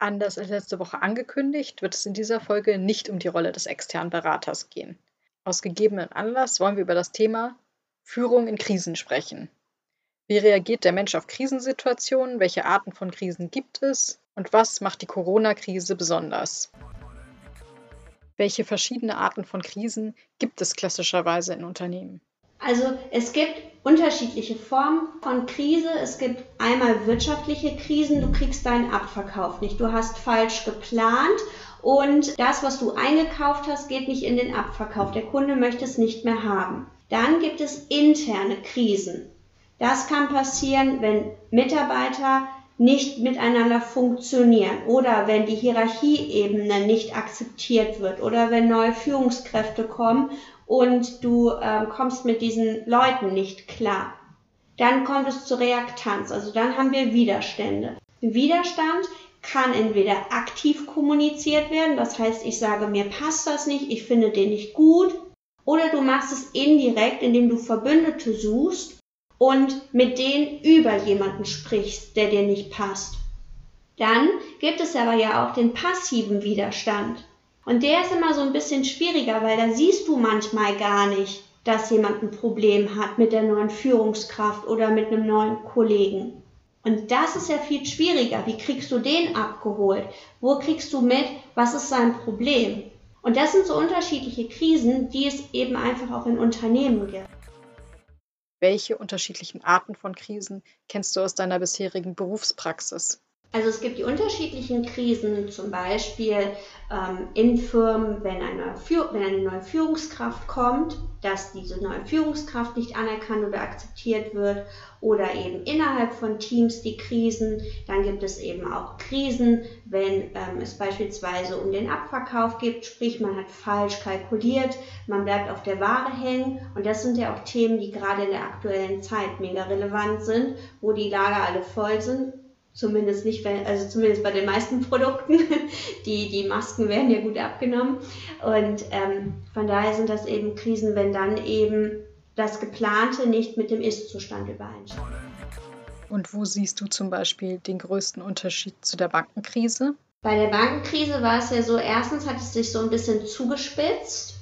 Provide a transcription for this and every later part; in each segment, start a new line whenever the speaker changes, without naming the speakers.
Anders als letzte Woche angekündigt, wird es in dieser Folge nicht um die Rolle des externen Beraters gehen. Aus gegebenen Anlass wollen wir über das Thema Führung in Krisen sprechen. Wie reagiert der Mensch auf Krisensituationen? Welche Arten von Krisen gibt es? Und was macht die Corona-Krise besonders? Welche verschiedene Arten von Krisen gibt es klassischerweise in Unternehmen?
Also es gibt unterschiedliche Formen von Krise. Es gibt einmal wirtschaftliche Krisen, du kriegst deinen Abverkauf nicht, du hast falsch geplant und das, was du eingekauft hast, geht nicht in den Abverkauf. Der Kunde möchte es nicht mehr haben. Dann gibt es interne Krisen. Das kann passieren, wenn Mitarbeiter nicht miteinander funktionieren oder wenn die Hierarchieebene nicht akzeptiert wird oder wenn neue Führungskräfte kommen und du äh, kommst mit diesen Leuten nicht klar. Dann kommt es zur Reaktanz, also dann haben wir Widerstände. Widerstand kann entweder aktiv kommuniziert werden, das heißt, ich sage, mir passt das nicht, ich finde den nicht gut, oder du machst es indirekt, indem du Verbündete suchst und mit denen über jemanden sprichst, der dir nicht passt. Dann gibt es aber ja auch den passiven Widerstand. Und der ist immer so ein bisschen schwieriger, weil da siehst du manchmal gar nicht, dass jemand ein Problem hat mit der neuen Führungskraft oder mit einem neuen Kollegen. Und das ist ja viel schwieriger. Wie kriegst du den abgeholt? Wo kriegst du mit, was ist sein Problem? Und das sind so unterschiedliche Krisen, die es eben einfach auch in Unternehmen gibt.
Welche unterschiedlichen Arten von Krisen kennst du aus deiner bisherigen Berufspraxis?
Also es gibt die unterschiedlichen Krisen, zum Beispiel ähm, in Firmen, wenn eine, wenn eine neue Führungskraft kommt, dass diese neue Führungskraft nicht anerkannt oder akzeptiert wird oder eben innerhalb von Teams die Krisen. Dann gibt es eben auch Krisen, wenn ähm, es beispielsweise um den Abverkauf geht, sprich man hat falsch kalkuliert, man bleibt auf der Ware hängen und das sind ja auch Themen, die gerade in der aktuellen Zeit mega relevant sind, wo die Lager alle voll sind Zumindest nicht, wenn, also zumindest bei den meisten Produkten. Die, die Masken werden ja gut abgenommen. Und ähm, von daher sind das eben Krisen, wenn dann eben das Geplante nicht mit dem Ist-Zustand übereinstimmt.
Und wo siehst du zum Beispiel den größten Unterschied zu der Bankenkrise?
Bei der Bankenkrise war es ja so, erstens hat es sich so ein bisschen zugespitzt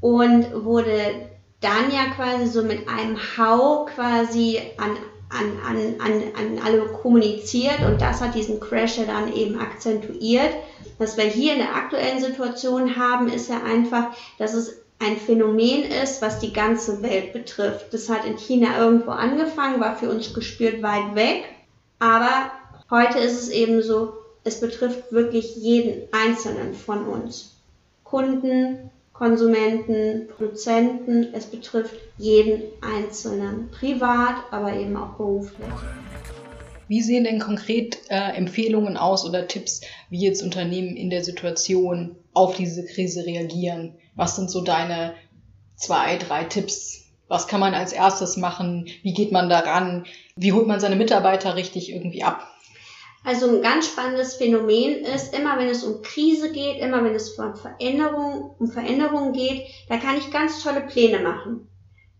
und wurde dann ja quasi so mit einem Hau quasi an an, an, an, an alle kommuniziert und das hat diesen Crash ja dann eben akzentuiert. Was wir hier in der aktuellen Situation haben, ist ja einfach, dass es ein Phänomen ist, was die ganze Welt betrifft. Das hat in China irgendwo angefangen, war für uns gespürt weit weg, aber heute ist es eben so, es betrifft wirklich jeden Einzelnen von uns. Kunden, Konsumenten, Produzenten. Es betrifft jeden Einzelnen, privat, aber eben auch beruflich.
Wie sehen denn konkret äh, Empfehlungen aus oder Tipps, wie jetzt Unternehmen in der Situation auf diese Krise reagieren? Was sind so deine zwei, drei Tipps? Was kann man als erstes machen? Wie geht man daran? Wie holt man seine Mitarbeiter richtig irgendwie ab?
Also ein ganz spannendes Phänomen ist, immer wenn es um Krise geht, immer wenn es um Veränderung, um Veränderungen geht, da kann ich ganz tolle Pläne machen.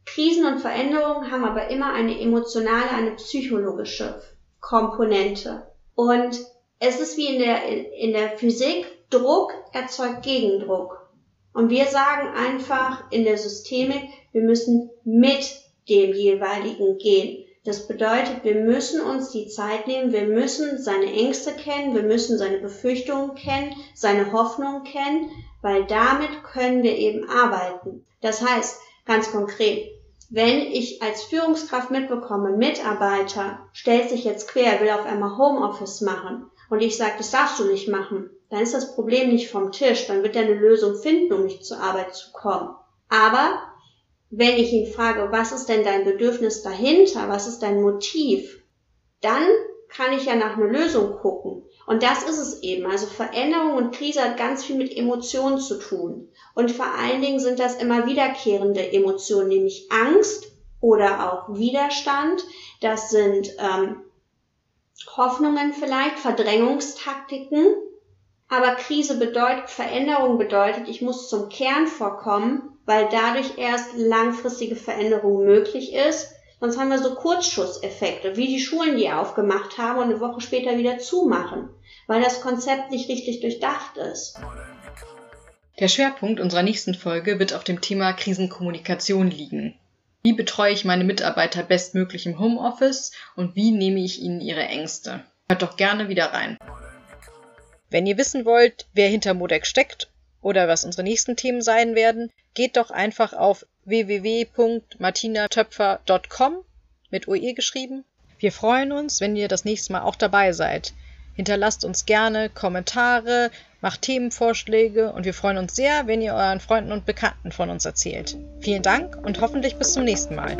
Krisen und Veränderungen haben aber immer eine emotionale, eine psychologische Komponente. Und es ist wie in der, in der Physik, Druck erzeugt Gegendruck. Und wir sagen einfach in der Systemik, wir müssen mit dem jeweiligen gehen. Das bedeutet, wir müssen uns die Zeit nehmen, wir müssen seine Ängste kennen, wir müssen seine Befürchtungen kennen, seine Hoffnungen kennen, weil damit können wir eben arbeiten. Das heißt, ganz konkret, wenn ich als Führungskraft mitbekomme, Mitarbeiter stellt sich jetzt quer, will auf einmal Homeoffice machen und ich sage, das darfst du nicht machen, dann ist das Problem nicht vom Tisch, dann wird er eine Lösung finden, um nicht zur Arbeit zu kommen. Aber wenn ich ihn frage, was ist denn dein Bedürfnis dahinter, was ist dein Motiv, dann kann ich ja nach einer Lösung gucken. Und das ist es eben. Also Veränderung und Krise hat ganz viel mit Emotionen zu tun. Und vor allen Dingen sind das immer wiederkehrende Emotionen, nämlich Angst oder auch Widerstand. Das sind ähm, Hoffnungen vielleicht, Verdrängungstaktiken. Aber Krise bedeutet, Veränderung bedeutet, ich muss zum Kern vorkommen, weil dadurch erst langfristige Veränderung möglich ist Sonst haben wir so Kurzschusseffekte, wie die Schulen, die aufgemacht haben und eine Woche später wieder zumachen, weil das Konzept nicht richtig durchdacht ist.
Der Schwerpunkt unserer nächsten Folge wird auf dem Thema Krisenkommunikation liegen. Wie betreue ich meine Mitarbeiter bestmöglich im Homeoffice und wie nehme ich ihnen ihre Ängste? Hört doch gerne wieder rein. Wenn ihr wissen wollt, wer hinter Modex steckt oder was unsere nächsten Themen sein werden, geht doch einfach auf www.martinatöpfer.com mit OE geschrieben. Wir freuen uns, wenn ihr das nächste Mal auch dabei seid. Hinterlasst uns gerne Kommentare, macht Themenvorschläge und wir freuen uns sehr, wenn ihr euren Freunden und Bekannten von uns erzählt. Vielen Dank und hoffentlich bis zum nächsten Mal.